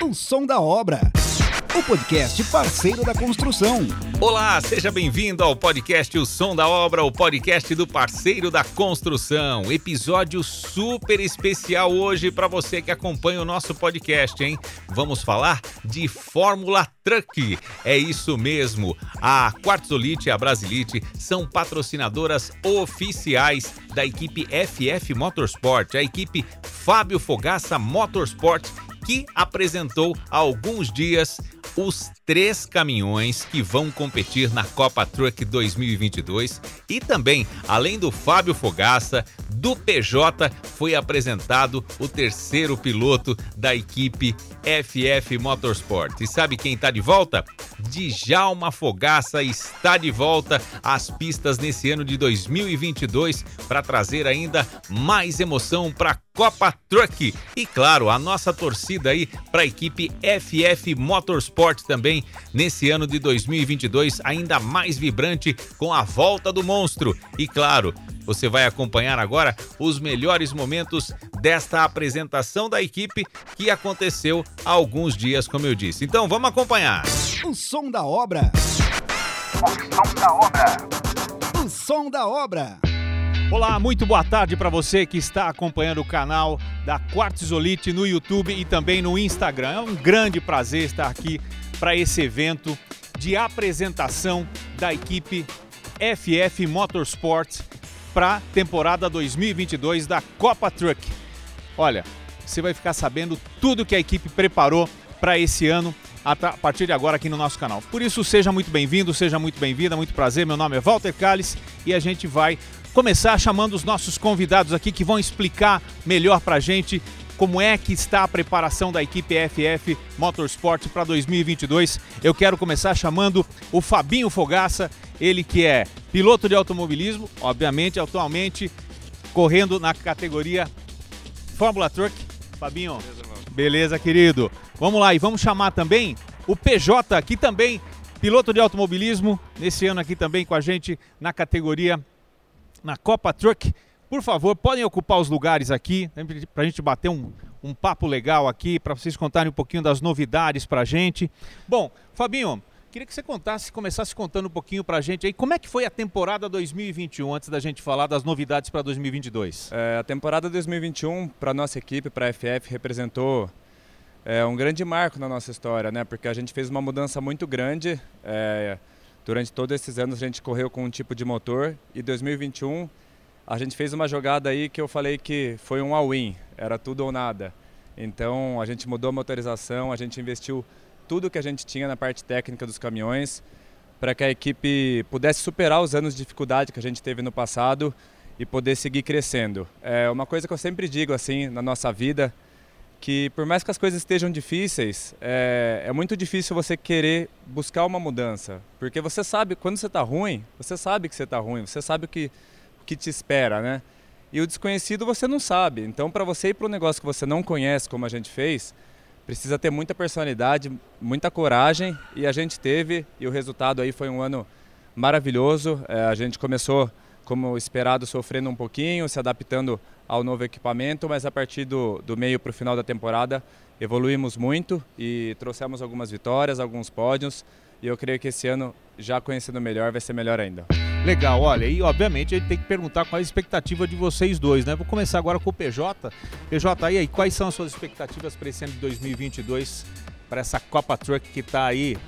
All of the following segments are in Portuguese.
O som da obra. O podcast parceiro da construção. Olá, seja bem-vindo ao podcast O Som da Obra, o podcast do parceiro da construção. Episódio super especial hoje para você que acompanha o nosso podcast, hein? Vamos falar de Fórmula Truck. É isso mesmo. A Quartzolite e a Brasilite são patrocinadoras oficiais da equipe FF Motorsport, a equipe Fábio Fogaça Motorsport que apresentou há alguns dias os três caminhões que vão competir na Copa Truck 2022 e também, além do Fábio Fogaça, do PJ, foi apresentado o terceiro piloto da equipe FF Motorsport. E sabe quem está de volta? Djalma Fogaça está de volta às pistas nesse ano de 2022 para trazer ainda mais emoção para a Copa Truck. E claro, a nossa torcida aí para a equipe FF Motorsport também nesse ano de 2022 ainda mais vibrante com a volta do monstro. E claro, você vai acompanhar agora os melhores momentos desta apresentação da equipe que aconteceu há alguns dias, como eu disse. Então vamos acompanhar. O som da obra. O som da obra. O som da obra. Olá, muito boa tarde para você que está acompanhando o canal da Quartzolite no YouTube e também no Instagram. É um grande prazer estar aqui para esse evento de apresentação da equipe FF Motorsport para a temporada 2022 da Copa Truck. Olha, você vai ficar sabendo tudo que a equipe preparou para esse ano a partir de agora aqui no nosso canal. Por isso, seja muito bem-vindo, seja muito bem-vinda, muito prazer. Meu nome é Walter Calles e a gente vai começar chamando os nossos convidados aqui que vão explicar melhor para a gente como é que está a preparação da equipe FF Motorsport para 2022. Eu quero começar chamando o Fabinho Fogaça, ele que é piloto de automobilismo, obviamente, atualmente correndo na categoria Fórmula Truck. Fabinho, beleza, querido. Vamos lá e vamos chamar também o PJ, que também piloto de automobilismo, nesse ano aqui também com a gente na categoria na Copa Truck. Por favor, podem ocupar os lugares aqui, né, para a gente bater um, um papo legal aqui, para vocês contarem um pouquinho das novidades para a gente. Bom, Fabinho, queria que você contasse, começasse contando um pouquinho para a gente aí, como é que foi a temporada 2021, antes da gente falar das novidades para 2022. É, a temporada 2021, para nossa equipe, para a FF, representou é, um grande marco na nossa história, né? Porque a gente fez uma mudança muito grande. É, durante todos esses anos a gente correu com um tipo de motor e 2021 a gente fez uma jogada aí que eu falei que foi um all-in, era tudo ou nada. Então a gente mudou a motorização, a gente investiu tudo que a gente tinha na parte técnica dos caminhões para que a equipe pudesse superar os anos de dificuldade que a gente teve no passado e poder seguir crescendo. É uma coisa que eu sempre digo assim na nossa vida, que por mais que as coisas estejam difíceis, é, é muito difícil você querer buscar uma mudança, porque você sabe quando você está ruim, você sabe que você está ruim, você sabe o que que te espera, né? E o desconhecido você não sabe. Então, para você ir para um negócio que você não conhece, como a gente fez, precisa ter muita personalidade, muita coragem. E a gente teve, e o resultado aí foi um ano maravilhoso. É, a gente começou, como esperado, sofrendo um pouquinho, se adaptando ao novo equipamento, mas a partir do, do meio para o final da temporada evoluímos muito e trouxemos algumas vitórias, alguns pódios. E eu creio que esse ano, já conhecendo melhor, vai ser melhor ainda. Legal, olha, e obviamente a gente tem que perguntar qual é a expectativa de vocês dois, né? Vou começar agora com o PJ. PJ, e aí, quais são as suas expectativas para esse ano de 2022, para essa Copa Truck que está aí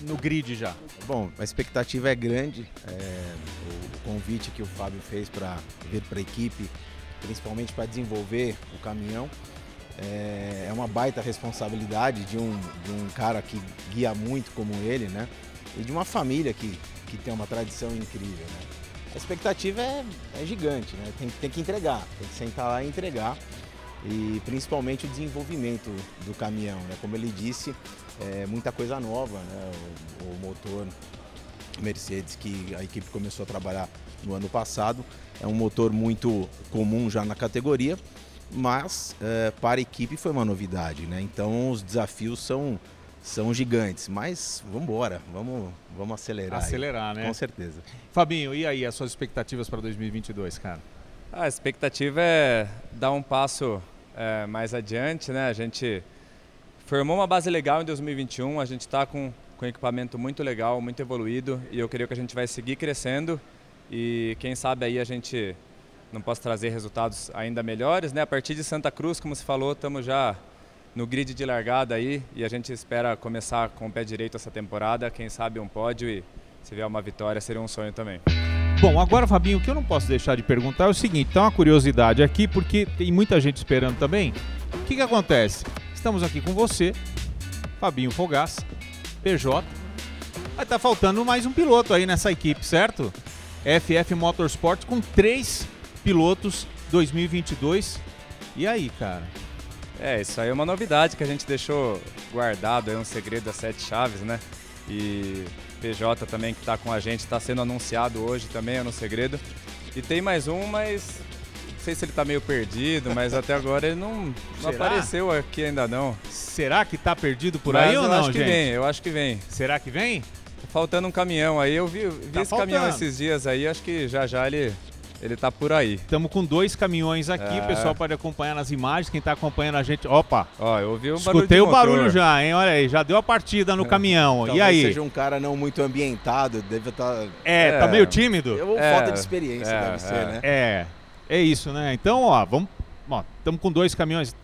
no grid já? Bom, a expectativa é grande. É, o convite que o Fábio fez para vir para a equipe, principalmente para desenvolver o caminhão, é, é uma baita responsabilidade de um, de um cara que guia muito como ele, né? E de uma família que que tem uma tradição incrível. Né? A expectativa é, é gigante, né? tem, tem que entregar, tem que sentar lá e entregar. E principalmente o desenvolvimento do caminhão, né? como ele disse, é muita coisa nova, né? o, o motor Mercedes que a equipe começou a trabalhar no ano passado. É um motor muito comum já na categoria, mas é, para a equipe foi uma novidade. Né? Então os desafios são são gigantes, mas vamos embora, vamos, vamos acelerar. Acelerar, aí, né? Com certeza. Fabinho, e aí as suas expectativas para 2022, cara? A expectativa é dar um passo é, mais adiante, né? A gente formou uma base legal em 2021, a gente está com, com equipamento muito legal, muito evoluído e eu creio que a gente vai seguir crescendo e quem sabe aí a gente não possa trazer resultados ainda melhores, né? A partir de Santa Cruz, como se falou, estamos já no grid de largada aí e a gente espera começar com o pé direito essa temporada, quem sabe um pódio e se vier uma vitória seria um sonho também. Bom, agora, Fabinho, o que eu não posso deixar de perguntar é o seguinte: então, uma curiosidade aqui, porque tem muita gente esperando também. O que, que acontece? Estamos aqui com você, Fabinho Fogaça, PJ. Estar tá faltando mais um piloto aí nessa equipe, certo? FF Motorsport com três pilotos 2022. E aí, cara? É, isso aí é uma novidade que a gente deixou guardado, é um segredo das sete chaves, né? E PJ também que está com a gente, está sendo anunciado hoje também, é no segredo. E tem mais um, mas não sei se ele está meio perdido, mas até agora ele não, não apareceu aqui ainda não. Será que está perdido por mas aí ou não, acho que gente? vem, eu acho que vem. Será que vem? Faltando um caminhão aí, eu vi, vi Tá esse caminhão faltando. esses dias aí, acho que já já ele, ele tá por aí. Estamos com dois caminhões aqui, É. o pessoal pode acompanhar nas imagens. Quem está acompanhando a gente. Opa! Ó, eu ouvi um barulho Escutei de o barulho já, hein? Olha aí, já deu a partida no caminhão. Talvez e aí? seja um cara não muito ambientado, deve estar. É, tá É. meio tímido? Ou É, falta de experiência, é, deve ser, é. né? É, é isso, né? Então, ó, vamos. Ó, estamos com dois caminhões.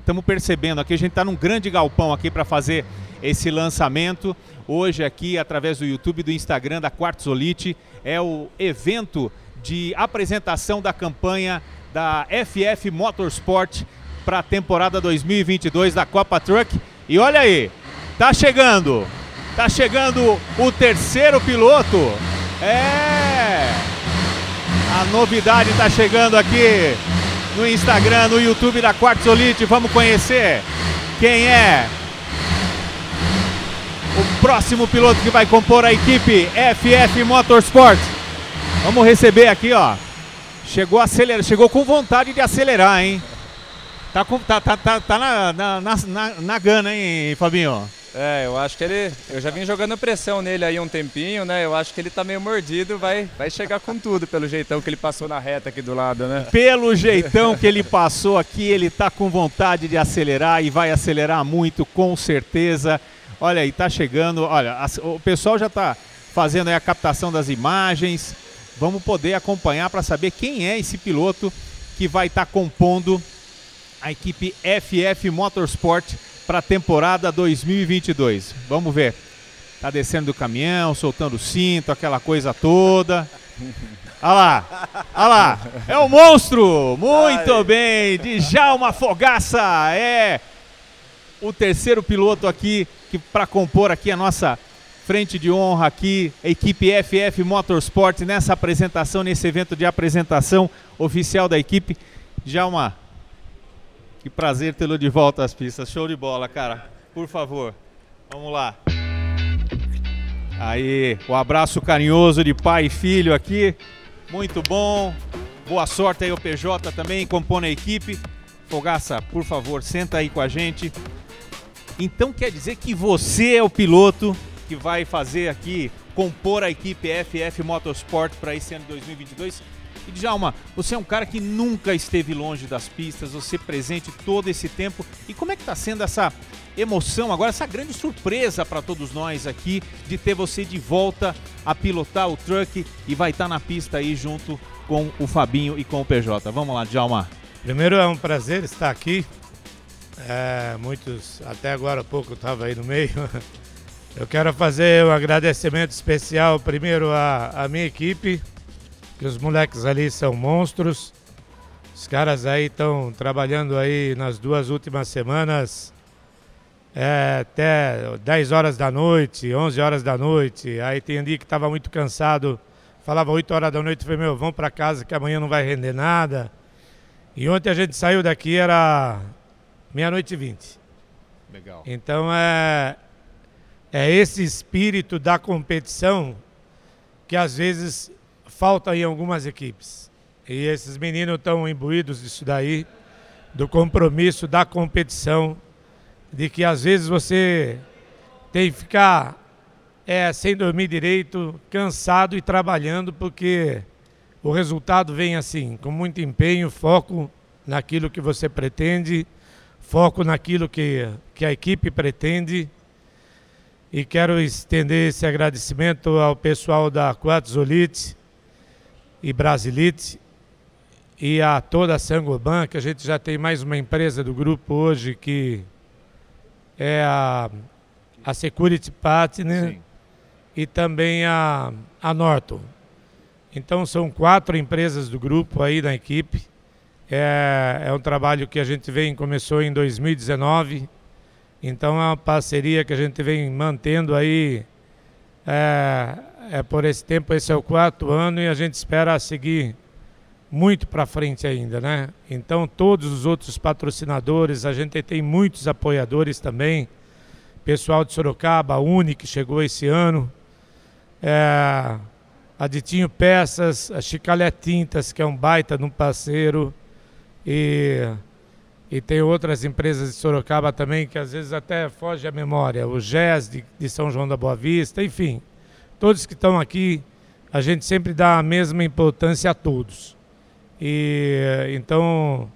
Estamos percebendo aqui, a gente está num grande galpão aqui para fazer esse lançamento. Hoje aqui, através do YouTube e do Instagram da Quartzolite, é o evento de apresentação da campanha da FF Motorsport para a temporada 2022 da Copa Truck. E olha aí, tá chegando, tá chegando o terceiro piloto. É, a novidade está chegando aqui no Instagram, no YouTube da Quartzolite. Vamos conhecer quem é o próximo piloto que vai compor a equipe FF Motorsport. Vamos receber aqui, ó. Chegou acelera, chegou com vontade de acelerar, hein? Tá, com, tá, tá, tá, tá na, na, na, na, na gana, hein, Fabinho? É, eu acho que ele. Eu já vim jogando pressão nele aí um tempinho, né? Eu acho que ele tá meio mordido, vai, vai chegar com tudo pelo jeitão que ele passou na reta aqui do lado, né? Pelo jeitão que ele passou aqui, ele tá com vontade de acelerar e vai acelerar muito, com certeza. Olha aí, tá chegando. Olha, o pessoal já tá fazendo aí a captação das imagens. Vamos poder acompanhar para saber quem é esse piloto que vai estar compondo a equipe FF Motorsport para a temporada 2022. Vamos ver. Tá descendo do caminhão, soltando o cinto, aquela coisa toda. Olha lá, olha lá, é o monstro! Muito bem, Djalma Fogaça é o terceiro piloto aqui que para compor aqui a nossa frente de honra aqui, a equipe FF Motorsport nessa apresentação, nesse evento de apresentação oficial da equipe. Djalma, que prazer tê-lo de volta às pistas. Show de bola, cara. Por favor, vamos lá. Aí, o abraço carinhoso de pai e filho aqui. Muito bom. Boa sorte aí ao PJ também, compondo a equipe. Fogaça, por favor, senta aí com a gente. Então quer dizer que você é o piloto que vai fazer aqui, compor a equipe FF Motorsport para esse ano de 2022? E Djalma, você é um cara que nunca esteve longe das pistas, você presente todo esse tempo. E como é que está sendo essa emoção agora, essa grande surpresa para todos nós aqui de ter você de volta a pilotar o truck e vai estar na pista aí junto com o Fabinho e com o PJ. Vamos lá, Djalma. Primeiro é um prazer estar aqui. É, muitos, até agora há pouco eu estava aí no meio. Eu quero fazer um agradecimento especial primeiro à, à minha equipe, que os moleques ali são monstros. Os caras aí estão trabalhando aí nas duas últimas semanas é, até 10 horas da noite, 11 horas da noite. Aí tem dia que estava muito cansado, falava 8 horas da noite, falei, meu, vamos para casa que amanhã não vai render nada. E ontem a gente saiu daqui, era meia-noite e vinte. Legal. Então é, é esse espírito da competição que às vezes falta em algumas equipes. E esses meninos estão imbuídos disso daí, do compromisso da competição, de que às vezes você tem que ficar é, sem dormir direito, cansado e trabalhando, porque o resultado vem assim, com muito empenho, foco naquilo que você pretende, foco naquilo que, que a equipe pretende. E quero estender esse agradecimento ao pessoal da Quatzolite e Brasilite e a toda a Sangoban, que a gente já tem mais uma empresa do grupo hoje que é a, a Security Partner Sim. e também a, a Norton. Então são quatro empresas do grupo aí da equipe. É, é um trabalho que a gente vem, começou em 2019. Então é uma parceria que a gente vem mantendo aí é, é por esse tempo, esse é o quarto ano e a gente espera seguir muito para frente ainda, né? Então todos os outros patrocinadores, a gente tem muitos apoiadores também. Pessoal de Sorocaba, a Uni que chegou esse ano, é, a Ditinho Peças, a Chicalé Tintas, que é um baita de um parceiro, e, e tem outras empresas de Sorocaba também que às vezes até foge a memória, o GES de, de São João da Boa Vista, enfim, todos que estão aqui, a gente sempre dá a mesma importância a todos. E então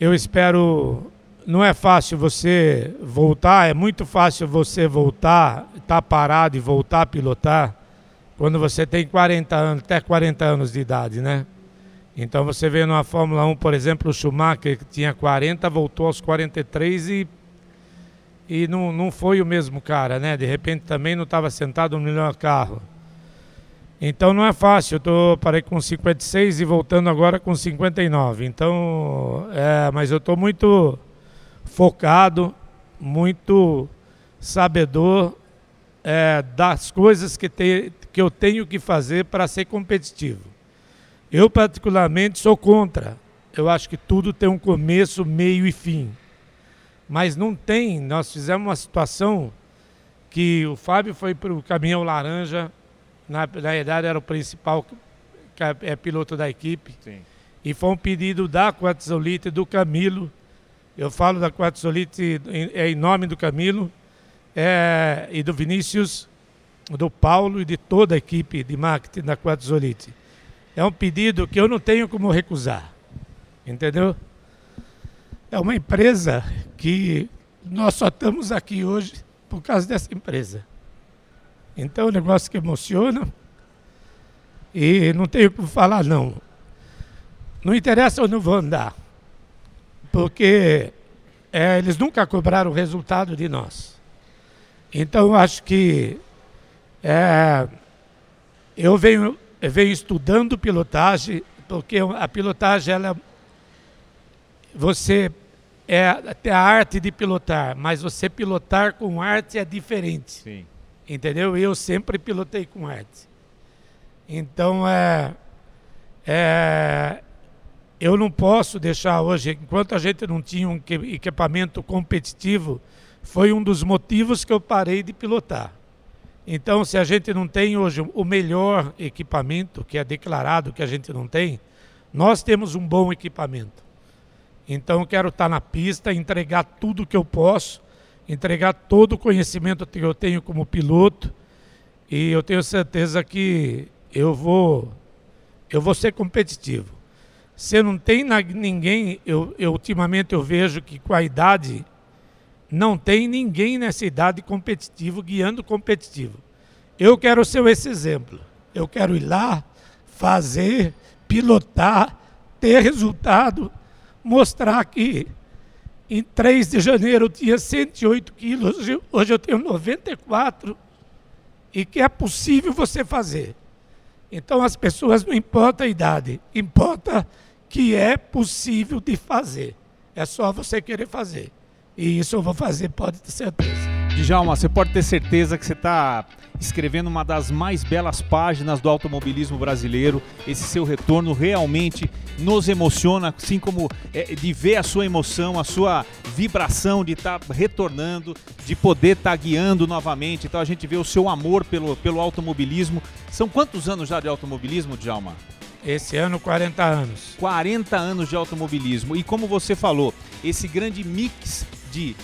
eu espero. Não é fácil você voltar, é muito fácil você voltar, estar tá parado e voltar a pilotar quando você tem 40 anos, até 40 anos de idade, né? Então você vê numa Fórmula 1, por exemplo, o Schumacher, que tinha 40, voltou aos 43 e, e não, não foi o mesmo cara, né? De repente também não estava sentado no melhor carro. Então não é fácil, eu tô, parei com 56 e voltando agora com 59. Então, é, mas eu estou muito focado, muito sabedor é, das coisas que, te, que eu tenho que fazer para ser competitivo. Eu, particularmente, sou contra. Eu acho que tudo tem um começo, meio e fim. Mas não tem. Nós fizemos uma situação que o Fábio foi para o caminhão laranja, na, na verdade era o principal é, é, piloto da equipe. Sim. E foi um pedido da Quatzolite do Camilo. Eu falo da Quatzolite em, é em nome do Camilo é, e do Vinícius, do Paulo e de toda a equipe de marketing da Quatzolite. É um pedido que eu não tenho como recusar. Entendeu? É uma empresa que nós só estamos aqui hoje por causa dessa empresa. Então é um negócio que emociona. E não tenho como falar não. Não interessa eu vou andar. Porque é, eles nunca cobraram o resultado de nós. Então acho que é, eu, venho, venho estudando pilotagem, porque a pilotagem ela você é até a arte de pilotar, mas você pilotar com arte é diferente. Sim. Entendeu? Eu sempre pilotei com arte. Então, é, é, eu não posso deixar hoje, enquanto a gente não tinha um equipamento competitivo, foi um dos motivos que eu parei de pilotar. Então, se a gente não tem hoje o melhor equipamento, que é declarado que a gente não tem, nós temos um bom equipamento. Então, eu quero estar na pista, entregar tudo que eu posso entregar todo o conhecimento que eu tenho como piloto e eu tenho certeza que eu vou eu vou ser competitivo. Se não tem ninguém, eu, eu ultimamente eu vejo que com a idade não tem ninguém nessa idade competitivo guiando competitivo. Eu quero ser esse exemplo. Eu quero ir lá, fazer, pilotar, ter resultado, mostrar que em 3 de janeiro eu tinha 108 quilos, hoje eu tenho 94 e que é possível você fazer. Então as pessoas não importa a idade, importa que é possível de fazer. É só você querer fazer. E isso eu vou fazer, pode ter certeza. Djalma, você pode ter certeza que você está escrevendo uma das mais belas páginas do automobilismo brasileiro. Esse seu retorno realmente nos emociona, assim como é, de ver a sua emoção, a sua vibração de estar tá retornando, de poder estar tá guiando novamente. Então a gente vê o seu amor pelo, pelo automobilismo. São quantos anos já de automobilismo, Djalma? Esse ano, 40 anos. 40 anos de automobilismo. E como você falou, esse grande mix de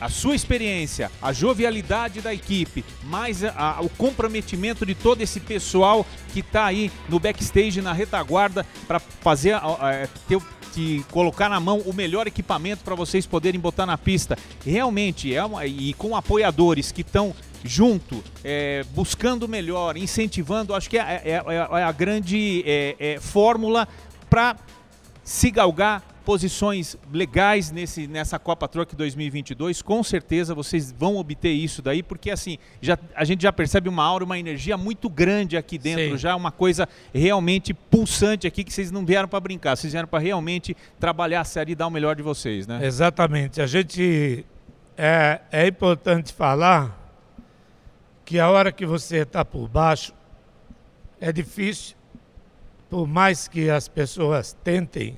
a sua experiência, a jovialidade da equipe, mais a, a, o comprometimento de todo esse pessoal que está aí no backstage, na retaguarda, para fazer a, ter, te colocar na mão o melhor equipamento para vocês poderem botar na pista. Realmente é uma, e com apoiadores que estão junto, é, buscando melhor, incentivando, acho que é, é, é, é a grande é, é, fórmula para se galgar posições legais nesse, nessa Copa Truck 2022. Com certeza vocês vão obter isso daí, porque assim, já, a gente já percebe uma aura, uma energia muito grande aqui dentro, Sim. já uma coisa realmente pulsante aqui que vocês não vieram para brincar, vocês vieram para realmente trabalhar a série e dar o melhor de vocês, né? Exatamente. A gente é, é importante falar que a hora que você está por baixo é difícil, por mais que as pessoas tentem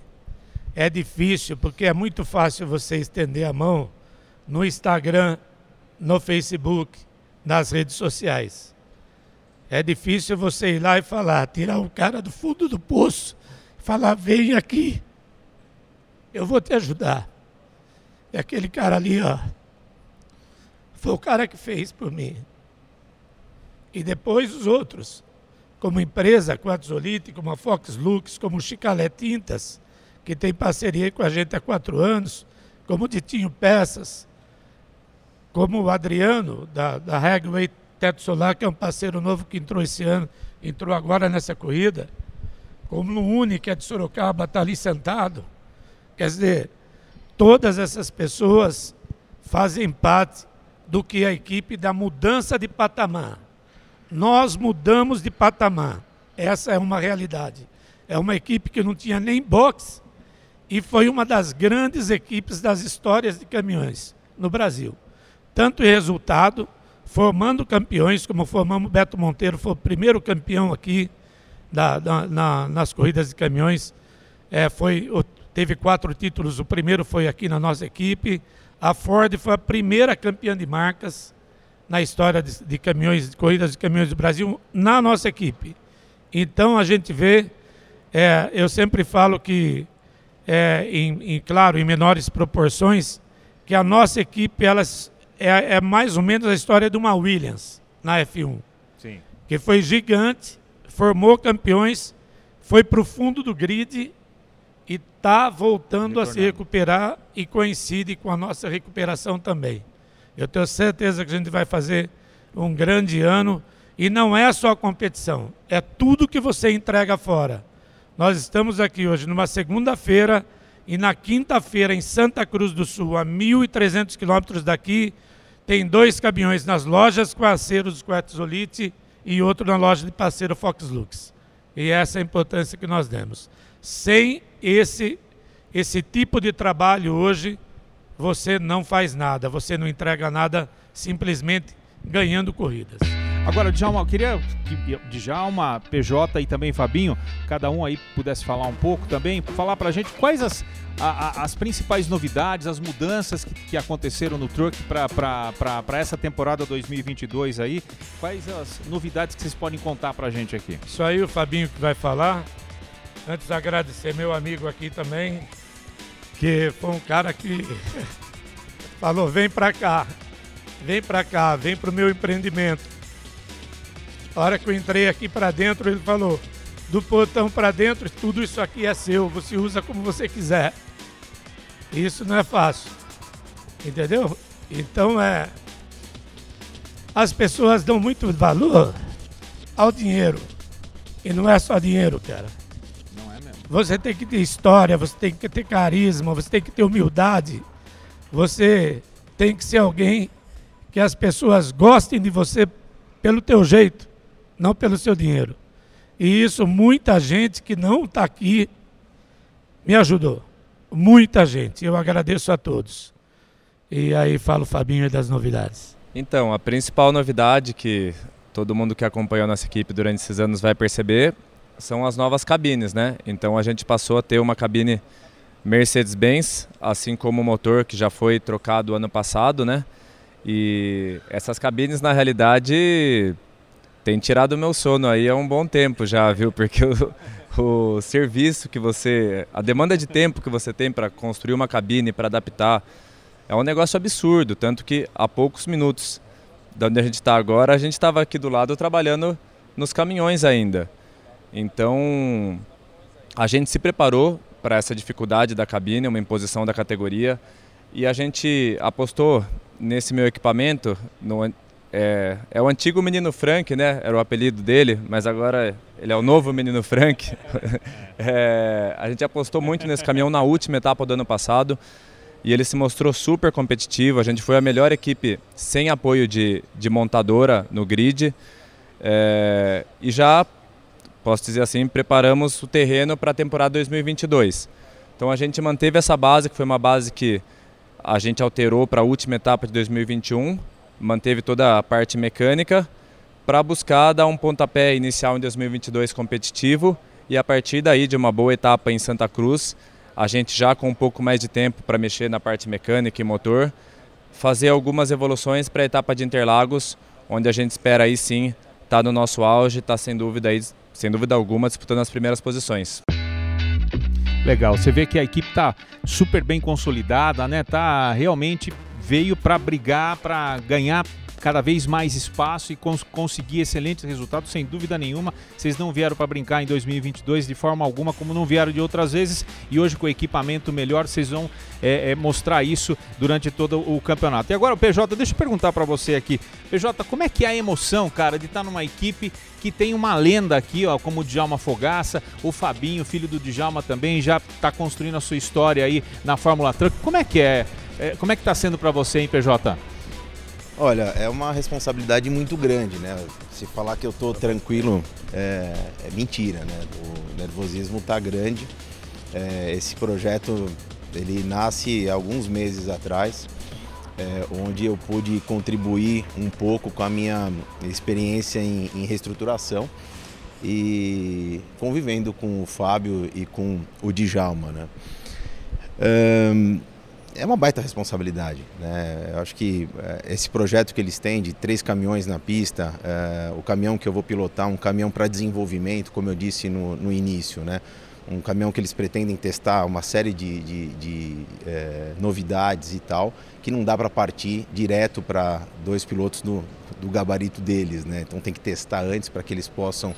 é difícil, porque é muito fácil você estender a mão no Instagram, no Facebook, nas redes sociais. É difícil você ir lá e falar, tirar o cara do fundo do poço, falar, vem aqui, eu vou te ajudar. E aquele cara ali, ó, foi o cara que fez por mim. E depois os outros, como empresa, como a Zolite, como a Fox Lux, como o Chicalé Tintas, que tem parceria com a gente há quatro anos, como o Ditinho Peças, como o Adriano, da, da Hagway Teto Solar, que é um parceiro novo que entrou esse ano, entrou agora nessa corrida, como o Uni, que é de Sorocaba, está ali sentado. Quer dizer, todas essas pessoas fazem parte do que a equipe da mudança de patamar. Nós mudamos de patamar. Essa é uma realidade. É uma equipe que não tinha nem boxe, e foi uma das grandes equipes das histórias de caminhões no Brasil. Tanto em resultado, formando campeões, como formamos Beto Monteiro, foi o primeiro campeão aqui da, da, na, nas corridas de caminhões. É, foi, teve quatro títulos, o primeiro foi aqui na nossa equipe. A Ford foi a primeira campeã de marcas na história de, de caminhões, de corridas de caminhões do Brasil, na nossa equipe. Então a gente vê, é, eu sempre falo que é, em, em, claro, em menores proporções, que a nossa equipe elas, é, é, mais ou menos a história de uma Williams na F1. Sim. Que foi gigante, formou campeões, foi para o fundo do grid e está voltando a se recuperar e coincide com a nossa recuperação também. Eu tenho certeza que a gente vai fazer um grande ano e não é só a competição, é tudo que você entrega fora. Nós estamos aqui hoje numa segunda-feira e na quinta-feira em Santa Cruz do Sul, a 1.300 quilômetros daqui, tem dois caminhões nas lojas parceiros do Quetzolite e outro na loja de parceiro Fox Lux. E essa é a importância que nós demos. Sem esse, esse tipo de trabalho hoje, você não faz nada, você não entrega nada simplesmente ganhando corridas. Agora, Djalma, eu queria que Djalma, PJ e também Fabinho, cada um aí pudesse falar um pouco também, falar pra gente quais as, a, a, as principais novidades, as mudanças que, que aconteceram no truck para essa temporada 2022 aí. Quais as novidades que vocês podem contar pra gente aqui? Isso aí o Fabinho que vai falar. Antes agradecer meu amigo aqui também, que foi um cara que falou: vem pra cá, vem pra cá, vem pro meu empreendimento a hora que eu entrei aqui para dentro, ele falou: do portão para dentro, tudo isso aqui é seu, você usa como você quiser. Isso não é fácil. Entendeu? Então é. As pessoas dão muito valor ao dinheiro. E não é só dinheiro, cara. Não é mesmo. Você tem que ter história, você tem que ter carisma, você tem que ter humildade. Você tem que ser alguém que as pessoas gostem de você pelo teu jeito não pelo seu dinheiro. E isso muita gente que não está aqui me ajudou. Muita gente. Eu agradeço a todos. E aí falo Fabinho das novidades. Então, a principal novidade que todo mundo que acompanhou nossa equipe durante esses anos vai perceber são as novas cabines, né? Então a gente passou a ter uma cabine Mercedes-Benz, assim como o motor que já foi trocado ano passado, né? E essas cabines na realidade tem tirado o meu sono aí há um bom tempo já, viu? Porque o, o serviço que você. a demanda de tempo que você tem para construir uma cabine, para adaptar, é um negócio absurdo. Tanto que há poucos minutos de onde a gente está agora, a gente estava aqui do lado trabalhando nos caminhões ainda. Então, a gente se preparou para essa dificuldade da cabine, uma imposição da categoria. E a gente apostou nesse meu equipamento, no, é, é, o antigo Menino Frank, né? Era o apelido dele, mas agora ele é o novo Menino Frank. é, a gente apostou muito nesse caminhão na última etapa do ano passado e ele se mostrou super competitivo. A gente foi a melhor equipe sem apoio de, de montadora no grid é, e já, posso dizer assim, preparamos o terreno para a temporada 2022. Então a gente manteve essa base, que foi uma base que a gente alterou para a última etapa de 2021 manteve toda a parte mecânica para buscar dar um pontapé inicial em 2022 competitivo e a partir daí de uma boa etapa em Santa Cruz, a gente já com um pouco mais de tempo para mexer na parte mecânica e motor, fazer algumas evoluções para a etapa de Interlagos, onde a gente espera aí sim estar tá no nosso auge, estar tá sem dúvida aí, sem dúvida alguma disputando as primeiras posições. Legal, você vê que a equipe está super bem consolidada, né? Tá realmente veio para brigar, para ganhar cada vez mais espaço e cons conseguir excelentes resultados, sem dúvida nenhuma. Vocês não vieram para brincar em 2022 de forma alguma, como não vieram de outras vezes, e hoje com equipamento melhor, vocês vão é, é, mostrar isso durante todo o campeonato. E agora, PJ, deixa eu perguntar para você aqui. PJ, como é que é a emoção, cara, de estar tá numa equipe que tem uma lenda aqui, ó, como o Djalma Fogaça, o Fabinho, filho do Djalma também, já está construindo a sua história aí na Fórmula Truck. Como é que é? É, como é que está sendo para você, hein, PJ? Olha, é uma responsabilidade muito grande, né? Se falar que eu estou tranquilo é, é, mentira, né? O nervosismo está grande. É, esse projeto ele nasce alguns meses atrás, é, onde eu pude contribuir um pouco com a minha experiência em, em reestruturação e convivendo com o Fábio e com o Djalma, né? Um, é uma baita responsabilidade. Né? Eu acho que é, esse projeto que eles têm de três caminhões na pista, é, o caminhão que eu vou pilotar, um caminhão para desenvolvimento, como eu disse no, no, início, né? um caminhão que eles pretendem testar uma série de, de, de é, novidades e tal, que não dá para partir direto para dois pilotos do, do, gabarito deles. Né? Então tem que testar antes para que eles possam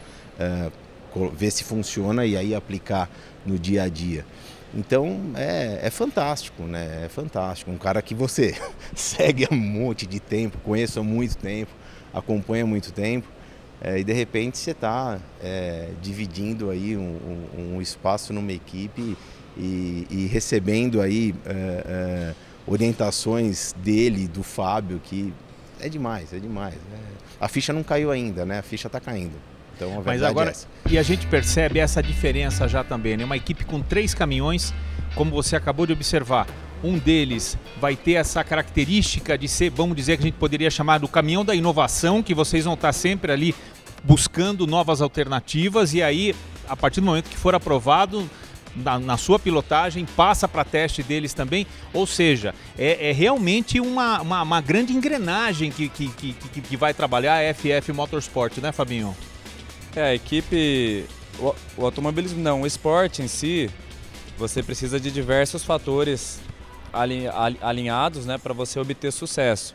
ver se funciona e aí aplicar no dia a dia. Então é, é, fantástico, né? É fantástico. Um cara que você segue há um monte de tempo, conhece há muito tempo, acompanha há muito tempo, é, e de repente você está é, dividindo aí um, um, um, espaço numa equipe e, e recebendo aí é, é, orientações dele, do Fábio, que é demais, é demais. Né? A ficha não caiu ainda, né? A ficha está caindo. Então, a Mas agora, é e a gente percebe essa diferença já também, né? Uma equipe com três caminhões, como você acabou de observar, um deles vai ter essa característica de ser, vamos dizer que a gente poderia chamar do caminhão da inovação, que vocês vão estar sempre ali buscando novas alternativas e aí, a partir do momento que for aprovado, na, na, sua pilotagem, passa para teste deles também. Ou seja, é, é realmente uma, uma, uma, grande engrenagem que, que, que, que, vai trabalhar a FF Motorsport, né, Fabinho? É, a equipe. O, o automobilismo não, o esporte em si, você precisa de diversos fatores alinhados né, para você obter sucesso.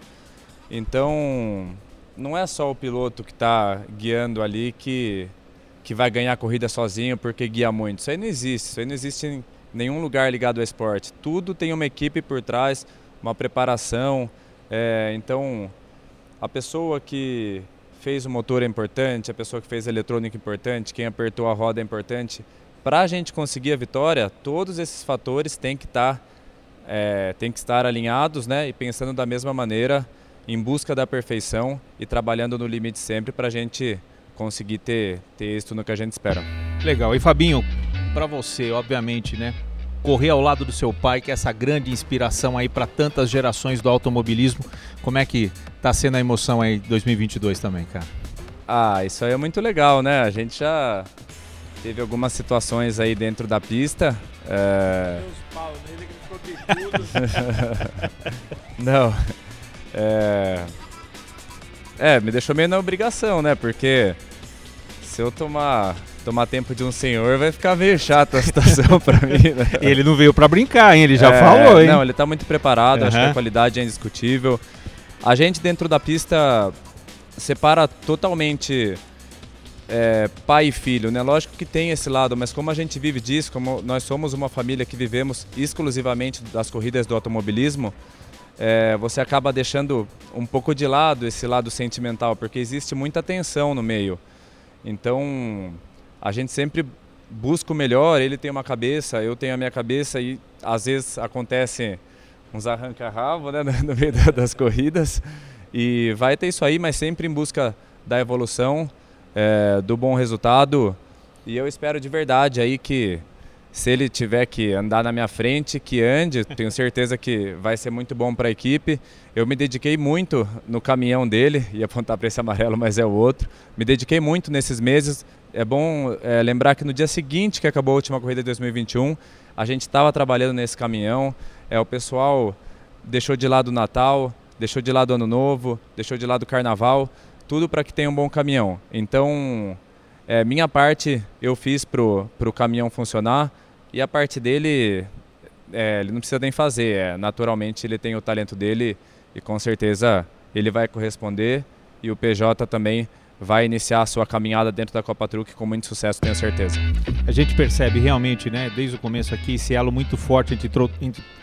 Então, não é só o piloto que está guiando ali que, que vai ganhar a corrida sozinho porque guia muito. Isso aí não existe. Isso aí não existe em nenhum lugar ligado ao esporte. Tudo tem uma equipe por trás, uma preparação. É, então, a pessoa que fez o motor é importante, a pessoa que fez a eletrônica é importante, quem apertou a roda é importante. Para a gente conseguir a vitória, todos esses fatores têm que estar, tá, é, têm que estar alinhados né, e pensando da mesma maneira, em busca da perfeição e trabalhando no limite sempre para a gente conseguir ter, ter êxito no que a gente espera. Legal. E Fabinho, para você, obviamente, né? correr ao lado do seu pai, que é essa grande inspiração aí para tantas gerações do automobilismo. Como é que tá sendo a emoção aí 2022 também, cara? Ah, isso aí é muito legal, né? A gente já teve algumas situações aí dentro da pista. É... Não. É... é, me deixou meio na obrigação, né? Porque se eu tomar tomar tempo de um senhor, vai ficar meio chato a situação para mim. Né? Ele não veio para brincar, hein? Ele já é, falou, hein? Não, ele tá muito preparado, uhum. acho que a qualidade é indiscutível. A gente dentro da pista separa totalmente é, pai e filho, né? Lógico que tem esse lado, mas como a gente vive disso, como nós somos uma família que vivemos exclusivamente das corridas do automobilismo, é, você acaba deixando um pouco de lado esse lado sentimental, porque existe muita tensão no meio. Então, a gente sempre busca o melhor, ele tem uma cabeça, eu tenho a minha cabeça e às vezes acontece uns arranca-rabo né, no meio das corridas. E vai ter isso aí, mas sempre em busca da evolução, é, do bom resultado. E eu espero de verdade aí que se ele tiver que andar na minha frente, que ande. Tenho certeza que vai ser muito bom para a equipe. Eu me dediquei muito no caminhão dele, ia apontar para esse amarelo, mas é o outro. Me dediquei muito nesses meses. É bom é, lembrar que no dia seguinte que acabou a última corrida de 2021, a gente estava trabalhando nesse caminhão. É, o pessoal deixou de lado o Natal, deixou de lado o Ano Novo, deixou de lado o Carnaval, tudo para que tenha um bom caminhão. Então, é, minha parte eu fiz para o caminhão funcionar. E a parte dele, é, ele não precisa nem fazer. É, naturalmente ele tem o talento dele e com certeza ele vai corresponder. E o PJ também vai iniciar a sua caminhada dentro da Copa Truque com muito sucesso, tenho certeza. A gente percebe realmente, né, desde o começo aqui, esse elo muito forte entre,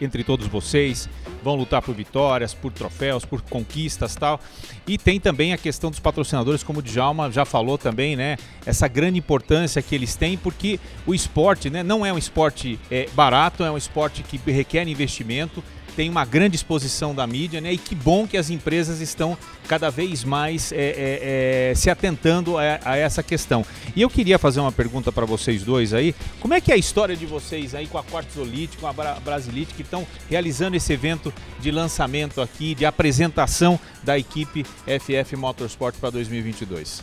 entre, todos vocês. Vão lutar por vitórias, por troféus, por conquistas tal. E tem também a questão dos patrocinadores, como o Djalma já falou também, né? Essa grande importância que eles têm, porque o esporte né, não é um esporte é, barato, é um esporte que requer investimento tem uma grande exposição da mídia, né? E que bom que as empresas estão cada vez mais é, é, é, se atentando a, a, essa questão. E eu queria fazer uma pergunta para vocês dois aí. Como é que é a história de vocês aí com a Quartzolite, com a Bra Brasilite, que estão realizando esse evento de lançamento aqui, de apresentação da equipe FF Motorsport para 2022?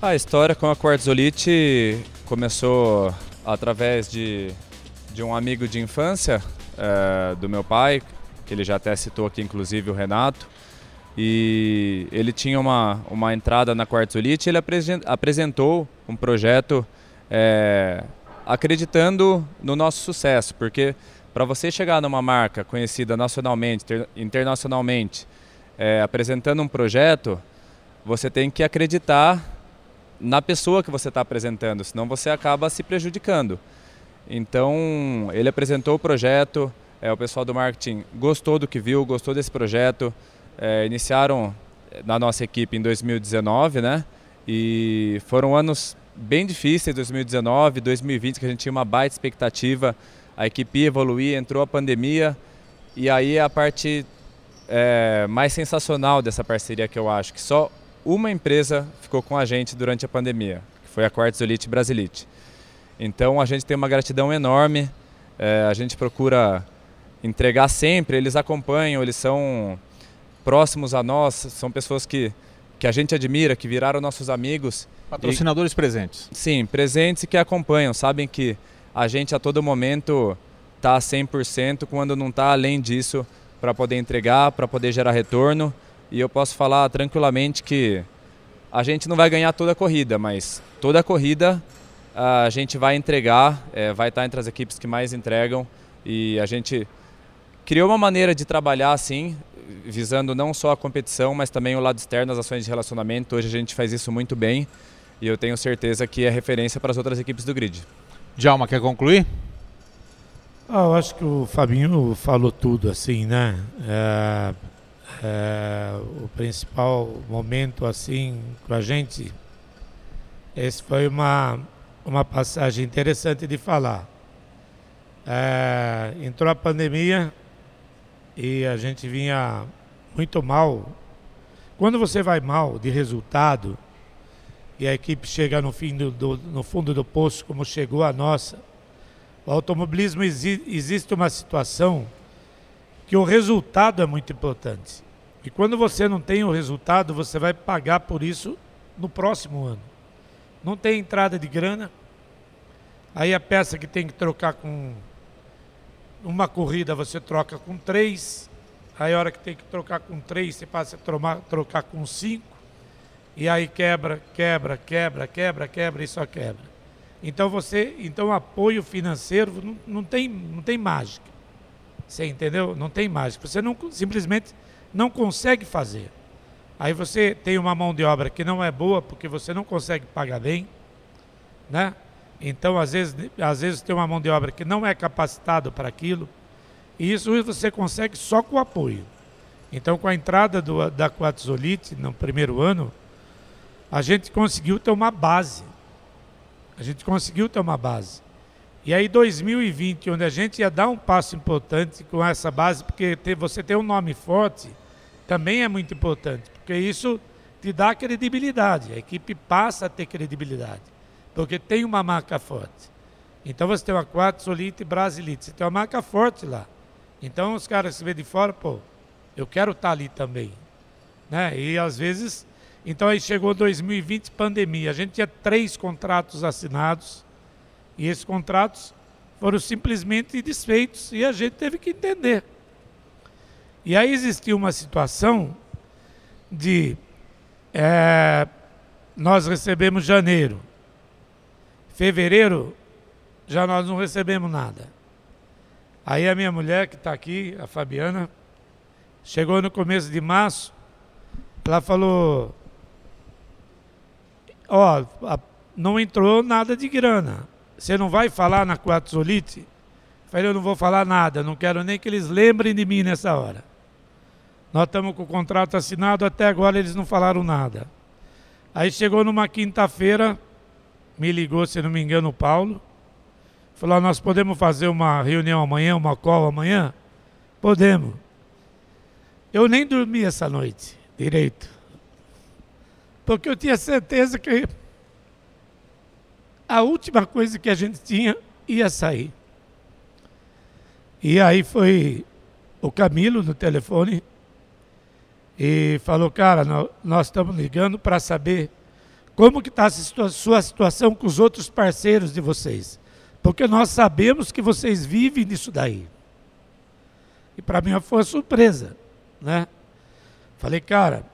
A história com a Quartzolite começou através de, de um amigo de infância, é, do meu pai, que ele já até citou aqui, inclusive o Renato. E ele tinha uma, uma entrada na Quartzolite e ele apresentou um projeto é, acreditando no nosso sucesso, porque para você chegar numa marca conhecida nacionalmente, internacionalmente, é, apresentando um projeto, você tem que acreditar na pessoa que você está apresentando, senão você acaba se prejudicando. Então, ele apresentou o projeto, é, o pessoal do marketing gostou do que viu, gostou desse projeto, é, iniciaram na nossa equipe em 2019, né? E foram anos bem difíceis, 2019, 2020, que a gente tinha uma baita expectativa, a equipe ia evoluir, entrou a pandemia, e aí a parte é, mais sensacional dessa parceria que eu acho, que só uma empresa ficou com a gente durante a pandemia, que foi a Quartz Elite Brasilite. Então a gente tem uma gratidão enorme, é, a gente procura entregar sempre, eles acompanham, eles são próximos a nós, são pessoas que, que a gente admira, que viraram nossos amigos. Patrocinadores e, presentes. Sim, presentes e que acompanham, sabem que a gente a todo momento está 100% quando não está além disso para poder entregar, para poder gerar retorno. E eu posso falar tranquilamente que a gente não vai ganhar toda a corrida, mas toda a corrida a gente vai entregar, é, vai estar entre as equipes que mais entregam e a gente criou uma maneira de trabalhar assim, visando não só a competição, mas também o lado externo, as ações de relacionamento. Hoje a gente faz isso muito bem e eu tenho certeza que é referência para as outras equipes do grid. Djalma, quer concluir? Ah, eu acho que o Fabinho falou tudo assim, né? É, é, o principal momento assim com a gente, esse foi uma uma passagem interessante de falar. É, entrou a pandemia e a gente vinha muito mal. Quando você vai mal de resultado e a equipe chega no, fim do, do no fundo do poço, como chegou a nossa, o automobilismo exi existe uma situação que o resultado é muito importante. E quando você não tem o resultado, você vai pagar por isso no próximo ano não tem entrada de grana. Aí a peça que tem que trocar com uma corrida você troca com três. Aí a hora que tem que trocar com três, você passa a tromar, trocar com cinco. E aí quebra, quebra, quebra, quebra, quebra e só quebra. Então você, então apoio financeiro não, não tem, não tem mágica. Você entendeu? Não tem mágica. Você não simplesmente não consegue fazer. Aí você tem uma mão de obra que não é boa porque você não consegue pagar bem, né? Então, às vezes, às vezes tem uma mão de obra que não é capacitado para aquilo. E isso você consegue só com o apoio. Então, com a entrada do, da Quatzolite no primeiro ano, a gente conseguiu ter uma base. A gente conseguiu ter uma base. E aí, 2020, onde a gente ia dar um passo importante com essa base, porque você ter um nome forte também é muito importante, porque isso te dá credibilidade. A equipe passa a ter credibilidade, porque tem uma marca forte. Então, você tem uma Quatzolite Brasilite, você tem uma marca forte lá. Então, os caras que vê de fora, pô, eu quero estar ali também. Né? E às vezes, então aí chegou 2020, pandemia. A gente tinha três contratos assinados e esses contratos foram simplesmente desfeitos e a gente teve que entender. E aí existiu uma situação de é, nós recebemos janeiro, fevereiro já nós não recebemos nada. Aí a minha mulher que está aqui, a Fabiana, Chegou no começo de março, ela falou: Ó, oh, não entrou nada de grana. Você não vai falar na Quatzolite? Falei, eu não vou falar nada, não quero nem que eles lembrem de mim nessa hora. Nós estamos com o contrato assinado, até agora eles não falaram nada. Aí chegou numa quinta-feira, me ligou, se não me engano, o Paulo. Falou, nós podemos fazer uma reunião amanhã, uma call amanhã? Podemos. Eu nem dormi essa noite direito. Porque eu tinha certeza que a última coisa que a gente tinha ia sair. E aí foi o Camilo no telefone e falou, cara, nós estamos ligando para saber como que está a sua situação com os outros parceiros de vocês. Porque nós sabemos que vocês vivem disso daí. E para mim foi uma surpresa né? Falei, cara,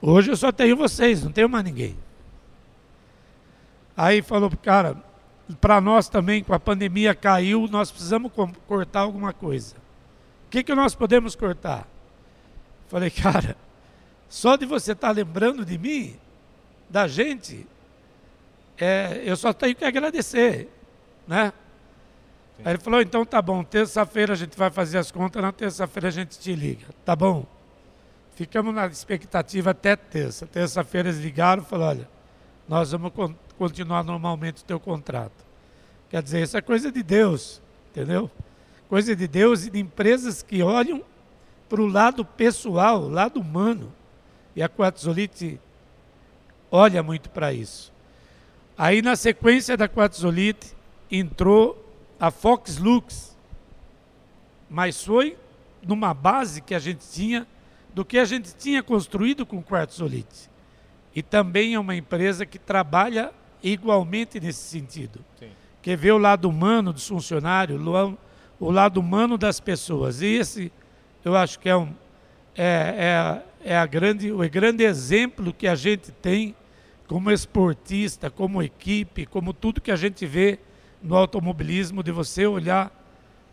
hoje eu só tenho vocês, não tenho mais ninguém. Aí falou, cara, para nós também, com a pandemia caiu, nós precisamos cortar alguma coisa. O que, que nós podemos cortar? Falei, cara, só de você estar tá lembrando de mim, da gente, é, eu só tenho que agradecer, né? Aí ele falou, então tá bom, terça-feira a gente vai fazer as contas, na terça-feira a gente te liga. Tá bom. Ficamos na expectativa até terça. Terça-feira eles ligaram e falaram, olha, nós vamos continuar normalmente o teu contrato. Quer dizer, isso é coisa de Deus, entendeu? Coisa de Deus e de empresas que olham para o lado pessoal, o lado humano. E a Quatzolite olha muito para isso. Aí na sequência da Quatzolite entrou a Fox Lux, mas foi numa base que a gente tinha do que a gente tinha construído com Quartzolite. E também é uma empresa que trabalha igualmente nesse sentido. Sim. Que vê o lado humano dos funcionários, o lado humano das pessoas. E esse, eu acho que é, um, é, é, é a grande, o grande exemplo que a gente tem como esportista, como equipe, como tudo que a gente vê no automobilismo de você olhar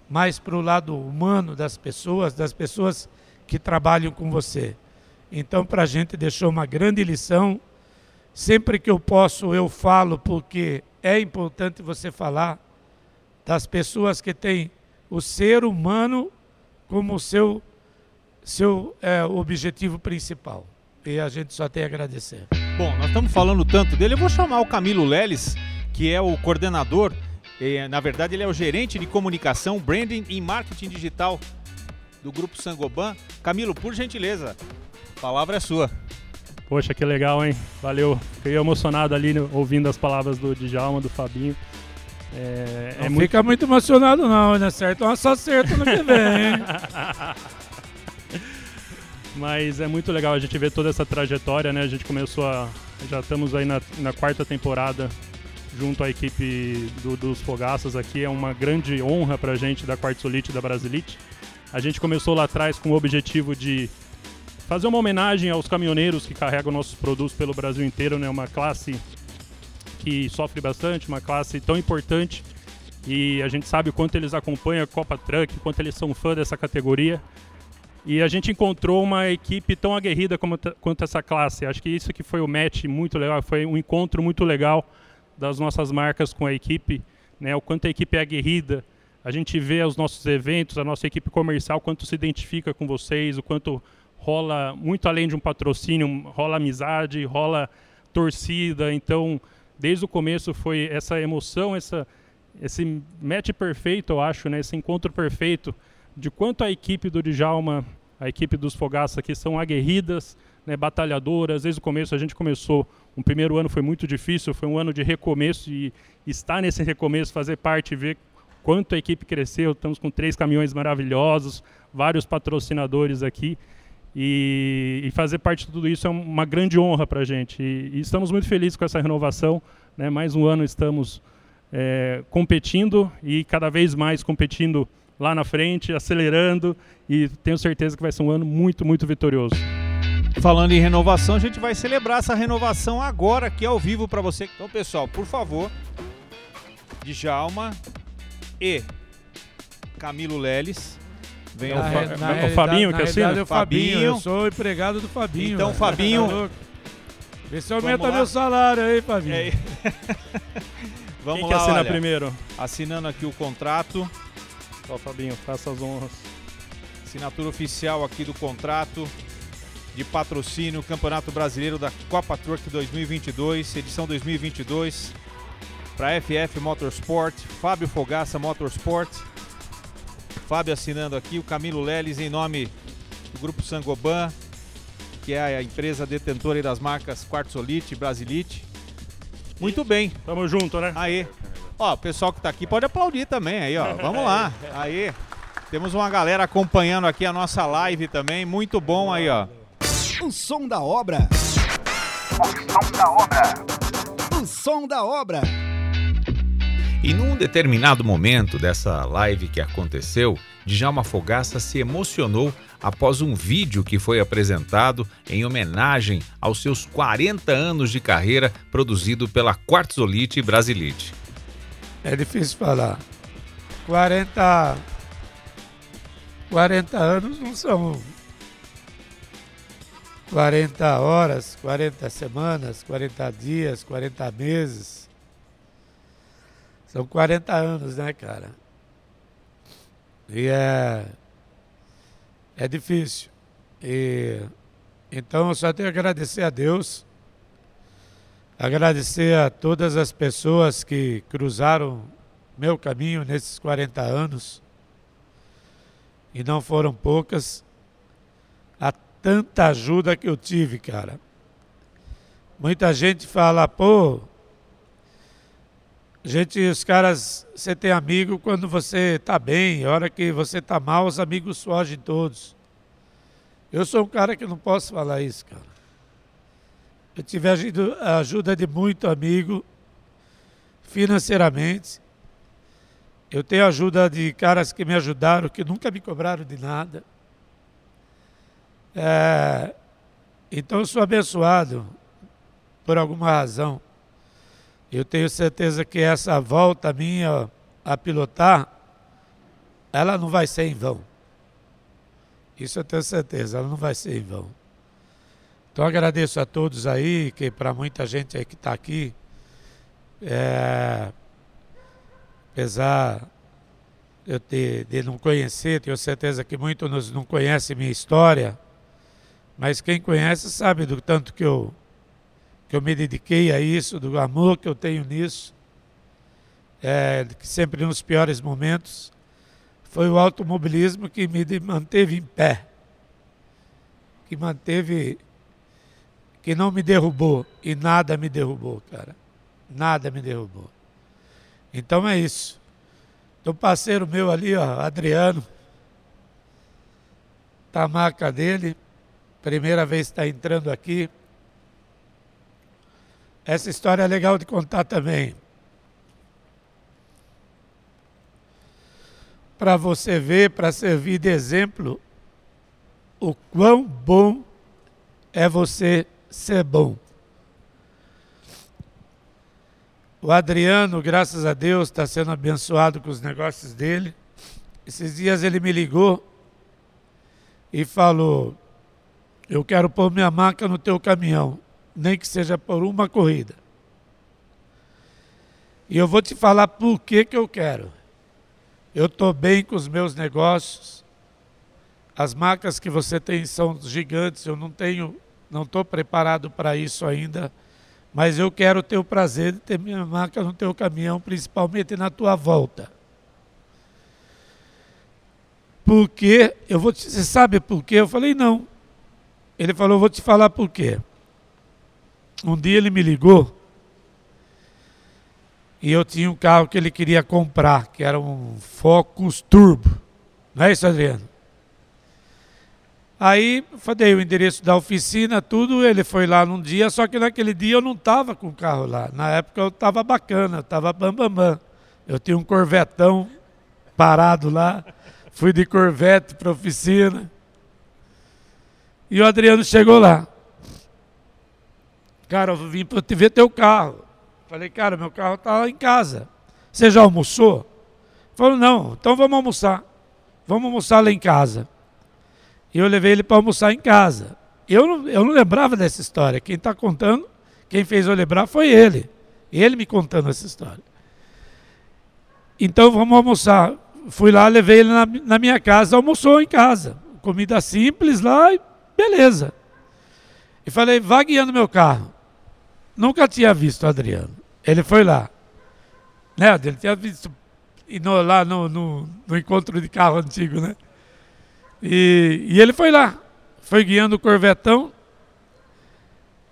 mais para o lado humano das pessoas, das pessoas que trabalham com você. Então, para a gente deixou uma grande lição. Sempre que eu posso, eu falo, porque é importante você falar das pessoas que têm o ser humano como seu, seu é, objetivo principal. E a gente só tem a agradecer. Bom, nós estamos falando tanto dele, eu vou chamar o Camilo Leles, que é o coordenador e, na verdade, ele é o gerente de comunicação, branding e marketing digital do Grupo Sangoban. Camilo, por gentileza, a palavra é sua. Poxa, que legal, hein? Valeu. Fiquei emocionado ali ouvindo as palavras do Djalma, do Fabinho. É, não é muito... fica muito emocionado não, né? Certo? Uma só certo no que vem, hein? Mas é muito legal a gente ver toda essa trajetória, né? A gente começou a... Já estamos aí na, na quarta temporada junto à equipe do, dos Fogaças aqui. É uma grande honra para a gente da Quartzolite e da Brasilite. A gente começou lá atrás com o objetivo de fazer uma homenagem aos caminhoneiros que carregam nossos produtos pelo Brasil inteiro, né? Uma classe que sofre bastante, uma classe tão importante e a gente sabe o quanto eles acompanham a Copa Truck, o quanto eles são fã dessa categoria. E a gente encontrou uma equipe tão aguerrida como, quanto essa classe. Acho que isso que foi o match muito legal, foi um encontro muito legal das nossas marcas com a equipe, né? O quanto a equipe é aguerrida. A gente vê os nossos eventos, a nossa equipe comercial, quanto se identifica com vocês, o quanto rola muito além de um patrocínio, rola amizade, rola torcida. Então, desde o começo foi essa emoção, essa esse match perfeito, eu acho, né? Esse encontro perfeito de quanto a equipe do Djalma, a equipe dos Fogaça aqui são aguerridas, né, batalhadoras. Desde o começo a gente começou, um primeiro ano foi muito difícil, foi um ano de recomeço e estar nesse recomeço, fazer parte, ver quanto a equipe cresceu. Estamos com três caminhões maravilhosos, vários patrocinadores aqui. E, e, fazer parte de tudo isso é uma grande honra para a gente. E, e, estamos muito felizes com essa renovação. Né? Mais um ano estamos é, competindo e cada vez mais competindo lá na frente, acelerando e tenho certeza que vai ser um ano muito, muito vitorioso. Falando em renovação, a gente vai celebrar essa renovação agora aqui ao vivo para você. Então, pessoal, por favor, Djalma e Camilo Leles. Vem o, Fa na, o Fabinho que assina? É o Fabinho, eu sou empregado do Fabinho. Então, mano. Fabinho... Vê se aumenta meu salário aí, Fabinho. É. Vamos Quem lá, que assina olha, primeiro? Assinando aqui o contrato. Ó, Fabinho, faça as honras. Assinatura oficial aqui do contrato de patrocínio Campeonato Brasileiro da Copa Truck 2022, edição 2022, para FF Motorsport, Fábio Fogaça Motorsport. Fábio assinando aqui, o Camilo Leles em nome do Grupo Sangoban, que é a empresa detentora das marcas Quartzolite, Brasilite. Muito bem. Tamo junto, né? Aí. Ó, o pessoal que tá aqui pode aplaudir também aí, ó. Vamos lá. Aí. Temos uma galera acompanhando aqui a nossa live também. Muito bom aí, ó. O som da obra. O som da obra. O som da obra. E num determinado momento dessa live que aconteceu, Djalma Fogaça se emocionou após um vídeo que foi apresentado em homenagem aos seus 40 anos de carreira produzido pela Quartzolite Brasilite. É difícil falar. 40 40 anos não são 40 horas, 40 semanas, 40 dias, 40 meses. São 40 anos, né, cara? E é é difícil. E, então eu só tenho a agradecer a Deus, agradecer a todas as pessoas que cruzaram meu caminho nesses 40 anos, e não foram poucas, a tanta ajuda que eu tive, cara. Muita gente fala, pô, gente, os caras, você tem amigo quando você está bem, a hora que você está mal, os amigos fogem todos. Eu sou um cara que não posso falar isso, cara. Eu tive a ajuda de muito amigo financeiramente. Eu tenho ajuda de caras que me ajudaram, que nunca me cobraram de nada. É, então eu sou abençoado por alguma razão. Eu tenho certeza que essa volta minha a pilotar, ela não vai ser em vão. Isso eu tenho certeza, ela não vai ser em vão. Então agradeço a todos aí, que para muita gente aí que está aqui, é, apesar eu ter, de não conhecer, tenho certeza que muitos não conhecem minha história, mas quem conhece sabe do tanto que eu que eu me dediquei a isso, do amor que eu tenho nisso, é, que sempre nos piores momentos foi o automobilismo que me manteve em pé, que manteve, que não me derrubou e nada me derrubou, cara, nada me derrubou. Então é isso. Então parceiro meu ali, ó, Adriano, tá a marca dele, primeira vez está entrando aqui. Essa história é legal de contar também. Para você ver, para servir de exemplo, o quão bom é você ser bom. O Adriano, graças a Deus, está sendo abençoado com os negócios dele. Esses dias ele me ligou e falou: Eu quero pôr minha marca no teu caminhão, nem que seja por uma corrida. E eu vou te falar por que, que eu quero. Eu estou bem com os meus negócios. As marcas que você tem são gigantes, eu não tenho, não estou preparado para isso ainda. Mas eu quero ter o prazer de ter minha marca no teu caminhão, principalmente na tua volta. Porque eu vou te, você sabe por quê? Eu falei não. Ele falou, vou te falar por quê. Um dia ele me ligou e eu tinha um carro que ele queria comprar, que era um Focus Turbo. Não é isso, Adriano? Aí dei o endereço da oficina, tudo, ele foi lá num dia, só que naquele dia eu não estava com o carro lá. Na época eu estava bacana, estava bambambam. Bam. Eu tinha um corvetão parado lá, fui de corvette para oficina. E o Adriano chegou lá. Cara, eu vim para te ver teu carro. Falei, cara, meu carro está lá em casa. Você já almoçou? Falou, não, então vamos almoçar. Vamos almoçar lá em casa. E eu levei ele para almoçar em casa. Eu não, eu não lembrava dessa história. Quem está contando, quem fez eu lembrar foi ele. Ele me contando essa história. Então vamos almoçar. Fui lá, levei ele na, na minha casa, almoçou em casa. Comida simples lá e beleza. E falei, vá guiando meu carro. Nunca tinha visto o Adriano. Ele foi lá. Né, ele tinha visto no, lá no, no, no encontro de carro antigo, né? E, e ele foi lá, foi guiando o Corvetão.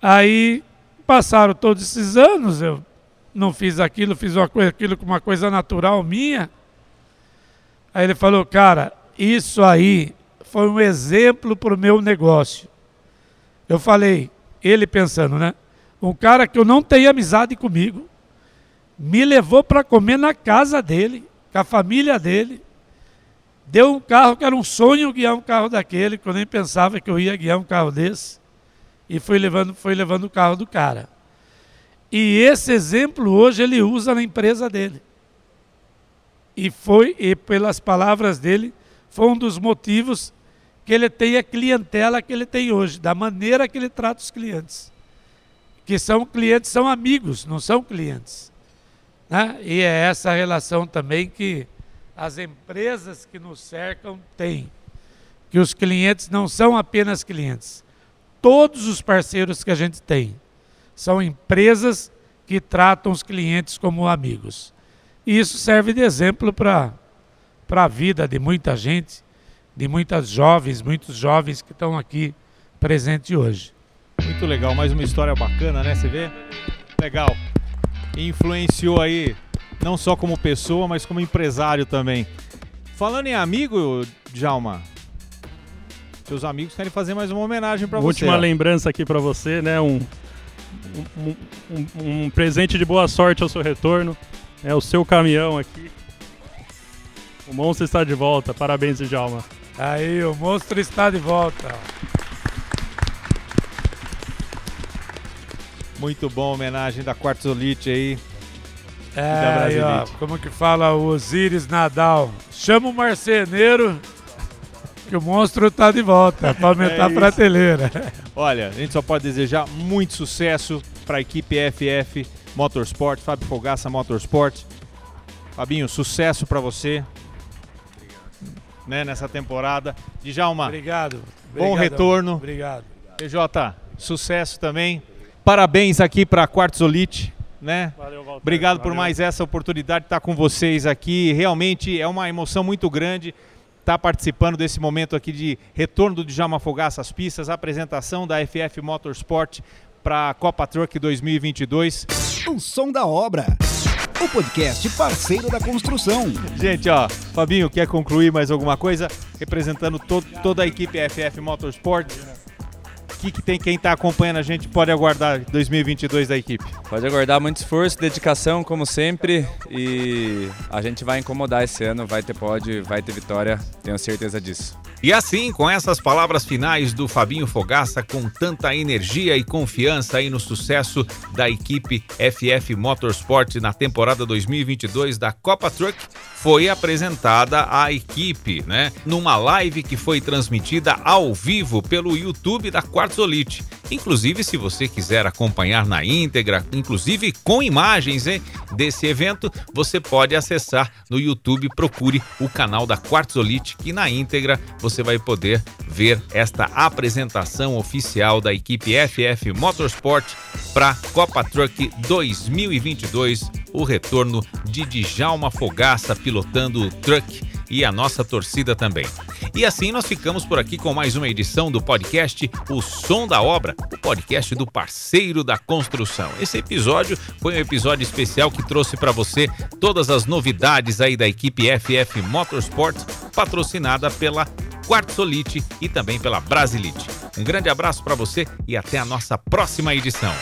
Aí passaram todos esses anos, eu não fiz aquilo, fiz uma coisa, aquilo com uma coisa natural minha. Aí ele falou, cara, isso aí foi um exemplo para o meu negócio. Eu falei, ele pensando, né? Um cara que eu não tenho amizade comigo, me levou para comer na casa dele, com a família dele. Deu um carro que era um sonho guiar um carro daquele, que eu nem pensava que eu ia guiar um carro desse. E foi levando, foi levando o carro do cara. E esse exemplo hoje ele usa na empresa dele. E foi, e pelas palavras dele, foi um dos motivos que ele tem a clientela que ele tem hoje, da maneira que ele trata os clientes. Que são clientes, são amigos, não são clientes. Né? E é essa relação também que as empresas que nos cercam têm. Que os clientes não são apenas clientes. Todos os parceiros que a gente tem são empresas que tratam os clientes como amigos. E isso serve de exemplo para a vida de muita gente, de muitas jovens, muitos jovens que estão aqui presentes hoje. Muito legal, mais uma história bacana, né? Você vê? Legal. Influenciou aí não só como pessoa, mas como empresário também. Falando em amigo, Djalma, seus amigos querem fazer mais uma homenagem para você. Última lembrança aqui para você, né? Um, um, um, um, presente de boa sorte ao seu retorno. É o seu caminhão aqui. O monstro está de volta. Parabéns, Djalma. Aí, o monstro está de volta. Muito bom, homenagem da Quartzolite aí. É, aí, ó, como que fala o Osiris Nadal? Chama o marceneiro que o monstro tá de volta para aumentar é a prateleira. Olha, a gente só pode desejar muito sucesso para a equipe FF Motorsport, Fábio Fogaça Motorsport. Fabinho, sucesso para você. Né, nessa temporada. Djalma. Obrigado. Bom retorno. Obrigado. PJ, sucesso também. Parabéns aqui para a Quartzolite né? Valeu, Walter. Obrigado Valeu. por mais essa oportunidade de estar com vocês aqui. Realmente é uma emoção muito grande estar participando desse momento aqui de retorno do Djalma Fogaça às pistas, apresentação da FF Motorsport para a Copa Truck 2022. O som da obra. O podcast parceiro da construção. Gente, ó, Fabinho, quer concluir mais alguma coisa? Representando to toda a equipe FF Motorsport que, que tem quem está acompanhando a gente pode aguardar 2022 da equipe? Pode aguardar muito esforço, dedicação, como sempre, e a gente vai incomodar esse ano, vai ter pódio, vai ter vitória, tenho certeza disso. E assim, com essas palavras finais do Fabinho Fogaça, com tanta energia e confiança aí no sucesso da equipe FF Motorsport na temporada 2022 da Copa Truck, foi apresentada a equipe, né? Numa live que foi transmitida ao vivo pelo YouTube da Quartzolite. Inclusive, se você quiser acompanhar na íntegra, inclusive com imagens hein, desse evento, você pode acessar no YouTube, procure o canal da Quartzolite, que na íntegra você vai poder ver esta apresentação oficial da equipe FF Motorsport para Copa Truck 2022, o retorno de Djalma Fogaça pilotando o truck e a nossa torcida também. E assim nós ficamos por aqui com mais uma edição do podcast O Som da Obra, o podcast do parceiro da construção. Esse episódio foi um episódio especial que trouxe para você todas as novidades aí da equipe FF Motorsport, patrocinada pela Quartzolite e também pela Brasilite. Um grande abraço para você e até a nossa próxima edição.